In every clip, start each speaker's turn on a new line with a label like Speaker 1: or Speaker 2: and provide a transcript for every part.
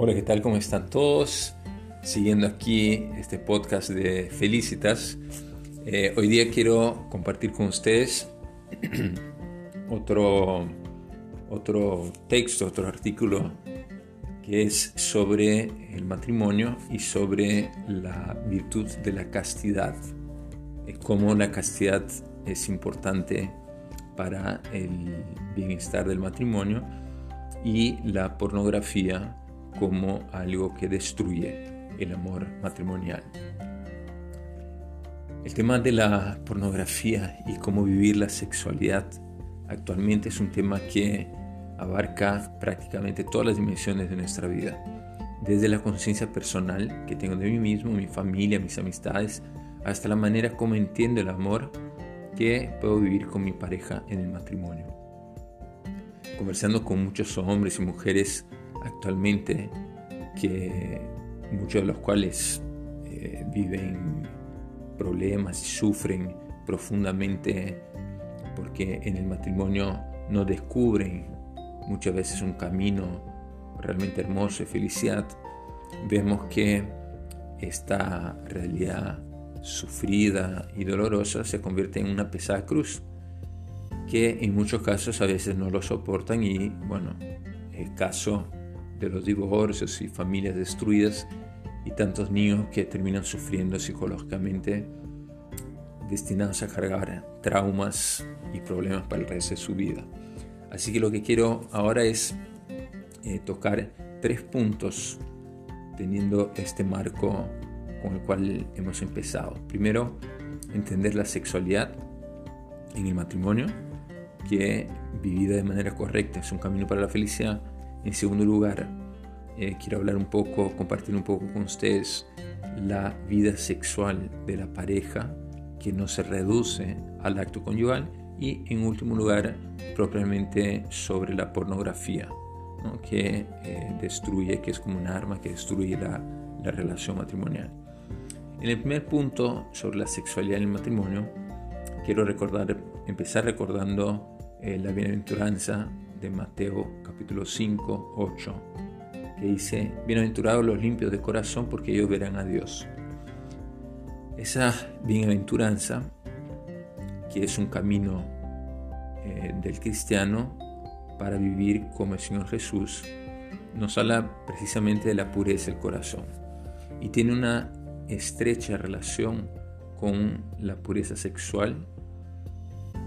Speaker 1: Hola, ¿qué tal? ¿Cómo están todos? Siguiendo aquí este podcast de Felicitas. Eh, hoy día quiero compartir con ustedes otro, otro texto, otro artículo que es sobre el matrimonio y sobre la virtud de la castidad. Cómo la castidad es importante para el bienestar del matrimonio y la pornografía como algo que destruye el amor matrimonial. El tema de la pornografía y cómo vivir la sexualidad actualmente es un tema que abarca prácticamente todas las dimensiones de nuestra vida, desde la conciencia personal que tengo de mí mismo, mi familia, mis amistades, hasta la manera como entiendo el amor que puedo vivir con mi pareja en el matrimonio. Conversando con muchos hombres y mujeres actualmente, que muchos de los cuales eh, viven problemas y sufren profundamente porque en el matrimonio no descubren muchas veces un camino realmente hermoso de felicidad, vemos que esta realidad sufrida y dolorosa se convierte en una pesada cruz que en muchos casos a veces no lo soportan y bueno, el caso de los divorcios y familias destruidas y tantos niños que terminan sufriendo psicológicamente destinados a cargar traumas y problemas para el resto de su vida. Así que lo que quiero ahora es eh, tocar tres puntos teniendo este marco con el cual hemos empezado. Primero, entender la sexualidad en el matrimonio, que vivida de manera correcta es un camino para la felicidad. En segundo lugar, eh, quiero hablar un poco, compartir un poco con ustedes la vida sexual de la pareja que no se reduce al acto conyugal y en último lugar propiamente sobre la pornografía que eh, destruye, que es como un arma que destruye la, la relación matrimonial. En el primer punto sobre la sexualidad en el matrimonio, quiero recordar, empezar recordando eh, la bienaventuranza de Mateo capítulo 5, 8, que dice, bienaventurados los limpios de corazón porque ellos verán a Dios. Esa bienaventuranza, que es un camino eh, del cristiano para vivir como el Señor Jesús, nos habla precisamente de la pureza del corazón y tiene una estrecha relación con la pureza sexual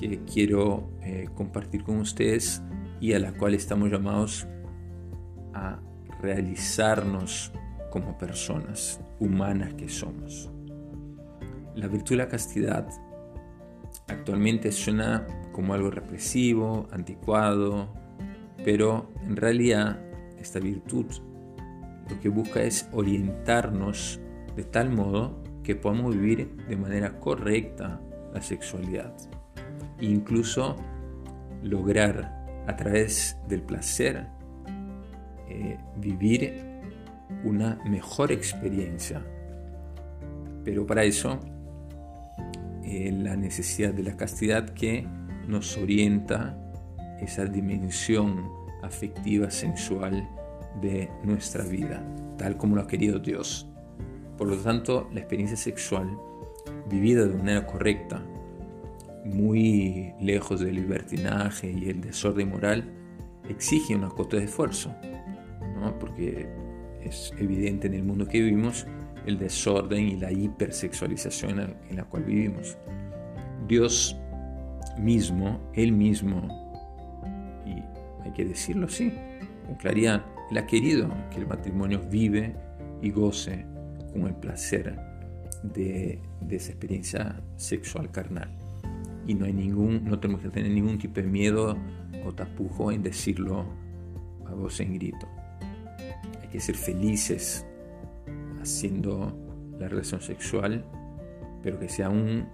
Speaker 1: que quiero eh, compartir con ustedes y a la cual estamos llamados a realizarnos como personas humanas que somos. La virtud de la castidad actualmente suena como algo represivo, anticuado, pero en realidad esta virtud lo que busca es orientarnos de tal modo que podamos vivir de manera correcta la sexualidad. incluso lograr a través del placer eh, vivir una mejor experiencia. Pero para eso, eh, la necesidad de la castidad que nos orienta esa dimensión afectiva, sensual de nuestra vida, tal como lo ha querido Dios. Por lo tanto, la experiencia sexual vivida de manera correcta, muy lejos del libertinaje y el desorden moral, exige una cota de esfuerzo, ¿no? porque es evidente en el mundo que vivimos el desorden y la hipersexualización en la cual vivimos. Dios mismo, Él mismo, y hay que decirlo así, con claridad, Él ha querido que el matrimonio vive y goce con el placer de, esa experiencia sexual carnal. Y no, hay ningún, no tenemos que tener ningún tipo de miedo o tapujo en decirlo a voz en grito. Hay que ser felices haciendo la relación sexual, pero que sea un,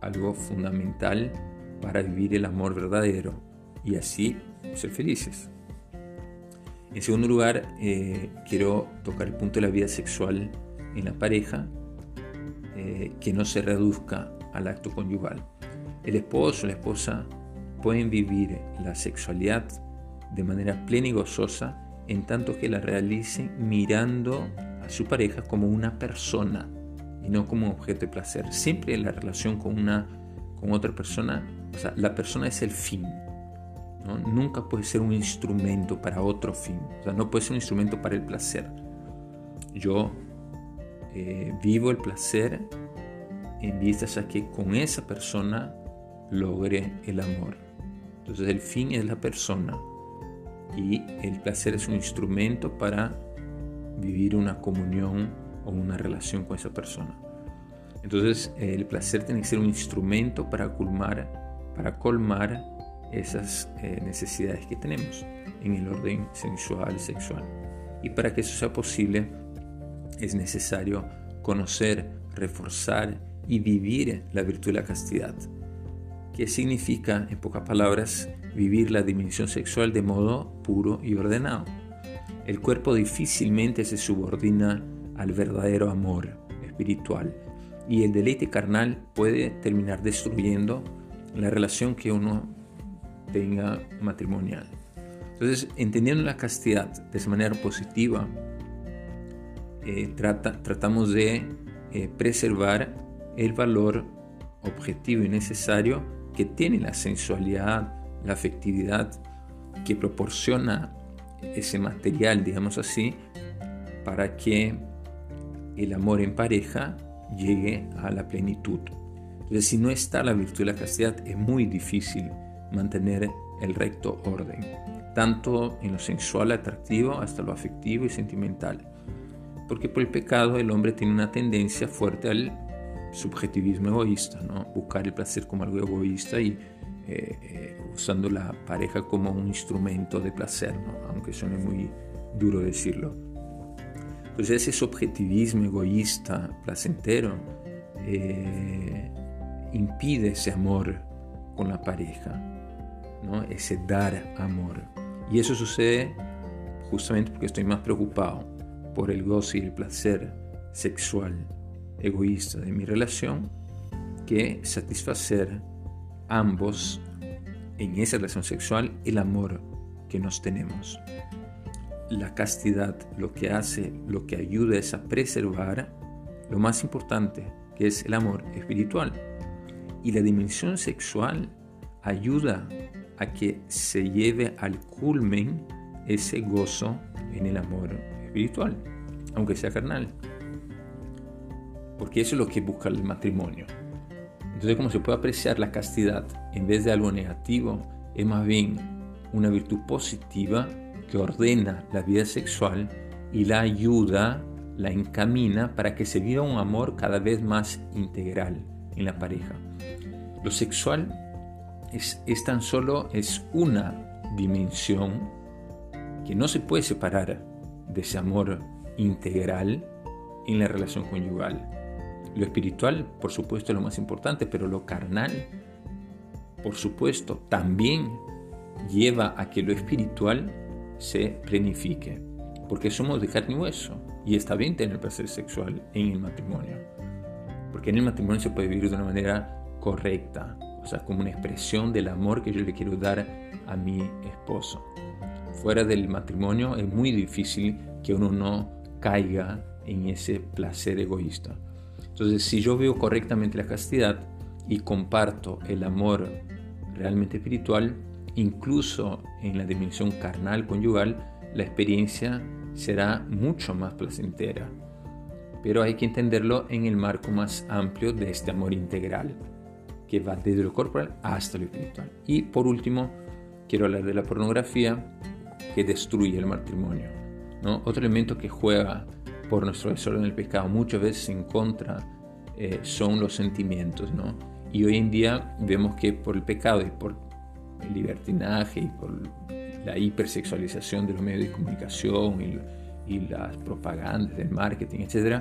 Speaker 1: algo fundamental para vivir el amor verdadero y así ser felices. En segundo lugar, eh, quiero tocar el punto de la vida sexual en la pareja eh, que no se reduzca al acto conyugal. El esposo o la esposa pueden vivir la sexualidad de manera plena y gozosa en tanto que la realice mirando a su pareja como una persona y no como un objeto de placer. Siempre la relación con, una, con otra persona, o sea, la persona es el fin. Nunca puede ser un instrumento para otro fin. O sea, no puede ser un instrumento para el placer. Yo eh, vivo el placer en vistas a que con esa persona logre el amor. Entonces el fin es la persona y el placer es un instrumento para vivir una comunión o una relación con esa persona. Entonces el placer tiene que ser un instrumento para colmar, para colmar esas eh, necesidades que tenemos en el orden sensual, sexual. Y para que eso sea posible es necesario conocer, reforzar y vivir la virtud de la castidad. ¿Qué significa, en pocas palabras, vivir la dimensión sexual de modo puro y ordenado? El cuerpo difícilmente se subordina al verdadero amor espiritual y el deleite carnal puede terminar destruyendo la relación que uno tenga matrimonial. Entonces, entendiendo la castidad de manera positiva, eh, trata, tratamos de eh, preservar el valor objetivo y necesario que tiene la sensualidad, la afectividad que proporciona ese material, digamos así, para que el amor en pareja llegue a la plenitud. Entonces, si no está la virtud de la castidad, es muy difícil mantener el recto orden, tanto en lo sensual atractivo hasta lo afectivo y sentimental. Porque por el pecado el hombre tiene una tendencia fuerte al subjetivismo egoísta, ¿no? buscar el placer como algo egoísta y eh, eh, usando la pareja como un instrumento de placer, aunque suene muy duro decirlo. Entonces ese subjetivismo egoísta, placentero, eh, impide ese amor con la pareja, ¿no? ese dar amor. Y eso sucede justamente porque estoy más preocupado por el goce y el placer sexual egoísta de mi relación que satisfacer ambos en esa relación sexual el amor que nos tenemos. La castidad lo que hace, lo que ayuda es a preservar lo más importante, que es el amor espiritual. Y la dimensión sexual ayuda a que se lleve al culmen ese gozo en el amor espiritual, aunque sea carnal. Porque eso es lo que busca el matrimonio. Entonces, como se puede apreciar, la castidad, en vez de algo negativo, es más bien una virtud positiva que ordena la vida sexual y la ayuda, la encamina para que se viva un amor cada vez más integral en la pareja. Lo sexual es, es tan solo es una dimensión que no se puede separar de ese amor integral en la relación conyugal. Lo espiritual, por supuesto, es lo más importante, pero lo carnal, por supuesto, también lleva a que lo espiritual se planifique, porque somos de carne y hueso, y está bien tener placer sexual en el matrimonio, porque en el matrimonio se puede vivir de una manera correcta, o sea, como una expresión del amor que yo le quiero dar a mi esposo. Fuera del matrimonio es muy difícil que uno no caiga en ese placer egoísta. Entonces, si yo veo correctamente la castidad y comparto el amor realmente espiritual, incluso en la dimensión carnal conyugal, la experiencia será mucho más placentera. Pero hay que entenderlo en el marco más amplio de este amor integral, que va desde lo corporal hasta lo espiritual. Y por último, quiero hablar de la pornografía que destruye el matrimonio. ¿no? Otro elemento que juega por nuestro desorden del pecado, muchas veces en contra, eh, son los sentimientos, ¿no? Y hoy en día vemos que por el pecado y por el libertinaje y por la hipersexualización de los medios de comunicación y, las propagandas del marketing, etc.,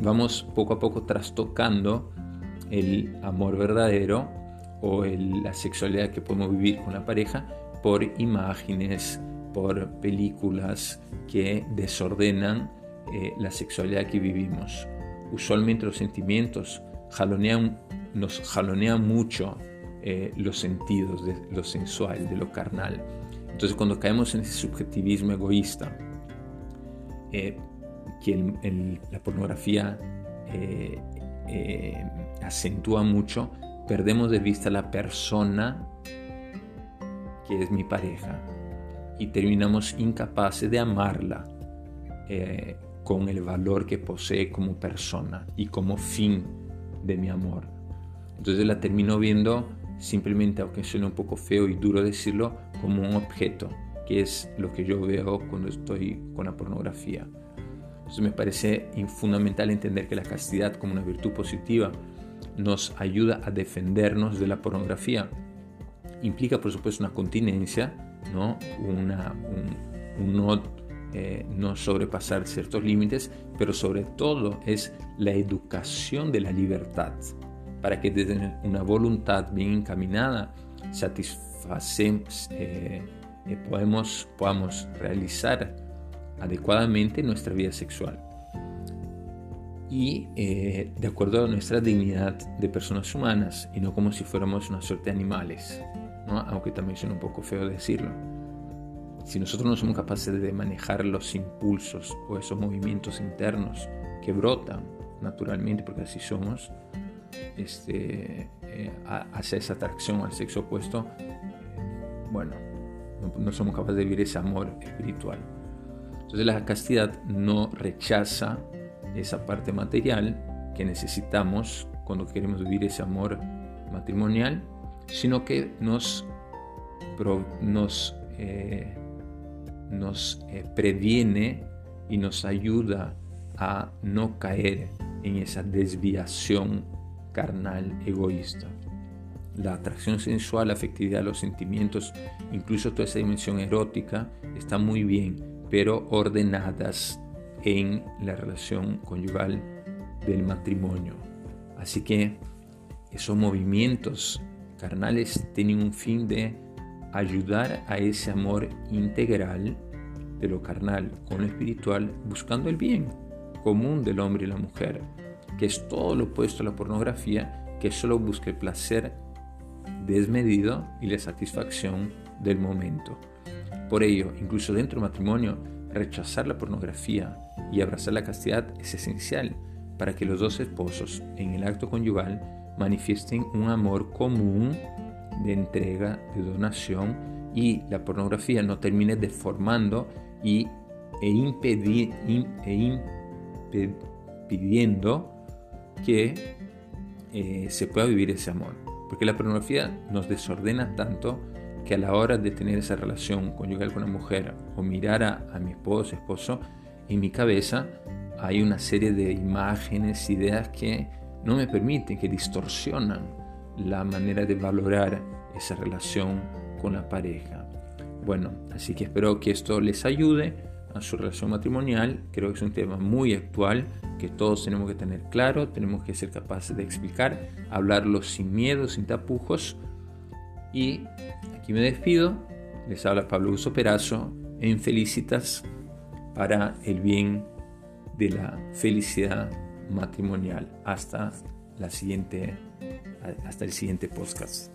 Speaker 1: vamos poco a poco trastocando el amor verdadero o la sexualidad que podemos vivir con la pareja por imágenes, por películas que desordenan eh, la sexualidad que vivimos. Usualmente los sentimientos jalonean, nos jalonean mucho eh, los sentidos de lo sensual, de lo carnal. Entonces cuando caemos en ese subjetivismo egoísta, eh, que la pornografía eh, eh, acentúa mucho, perdemos de vista la persona que es mi pareja y terminamos incapaces de amarla con el valor que posee como persona y como fin de mi amor. Entonces la termino viendo simplemente, aunque suene un poco feo y duro decirlo, como un objeto, que es lo que yo veo cuando estoy con la pornografía. Entonces me parece fundamental entender que la castidad como una virtud positiva nos ayuda a defendernos de la pornografía. Implica por supuesto una continencia, ¿no? Una, un, no, eh, no sobrepasar ciertos límites, pero sobre todo es la educación de la libertad para que desde una voluntad bien encaminada satisfacemos, eh, eh, podemos, podamos realizar adecuadamente nuestra vida sexual y eh, de acuerdo a nuestra dignidad de personas humanas y no como si fuéramos una suerte de animales, ¿no? aunque también suena un poco feo decirlo. Si nosotros no somos capaces de manejar los impulsos o esos movimientos internos que brotan naturalmente, porque así somos, este, eh, hacia esa atracción al sexo opuesto, bueno, no, somos capaces de vivir ese amor espiritual. Entonces la castidad no rechaza esa parte material que necesitamos cuando queremos vivir ese amor matrimonial, sino que nos, nos, eh, nos eh, previene y nos ayuda a no caer en esa desviación carnal, egoísta. La atracción sensual, la afectividad, los sentimientos, incluso toda esa dimensión erótica, está muy bien, pero ordenadas en la relación conyugal del matrimonio. Así que esos movimientos carnales tienen un fin de ayudar a ese amor integral de lo carnal con lo espiritual, buscando el bien común del hombre y la mujer que es todo lo opuesto a la pornografía, que solo busca el placer desmedido y la satisfacción del momento. Por ello, incluso dentro del matrimonio, rechazar la pornografía y abrazar la castidad es esencial para que los dos esposos en el acto conyugal manifiesten un amor común de entrega, de donación y la pornografía no termine deformando y, e, impedir, e impidiendo que eh, se pueda vivir ese amor. Porque la pornografía nos desordena tanto que a la hora de tener esa relación conyugal con una mujer o mirar a, mi esposo, esposo, en mi cabeza hay una serie de imágenes, ideas que no me permiten, que distorsionan la manera de valorar esa relación con la pareja. Bueno, así que espero que esto les ayude a su relación matrimonial. Creo que es un tema muy actual que todos tenemos que tener claro, tenemos que ser capaces de explicar, hablarlo sin miedo, sin tapujos. Y aquí me despido. Les habla Pablo Uso Perazo en Felicitas para el bien de la felicidad matrimonial. Hasta la siguiente, hasta el siguiente podcast.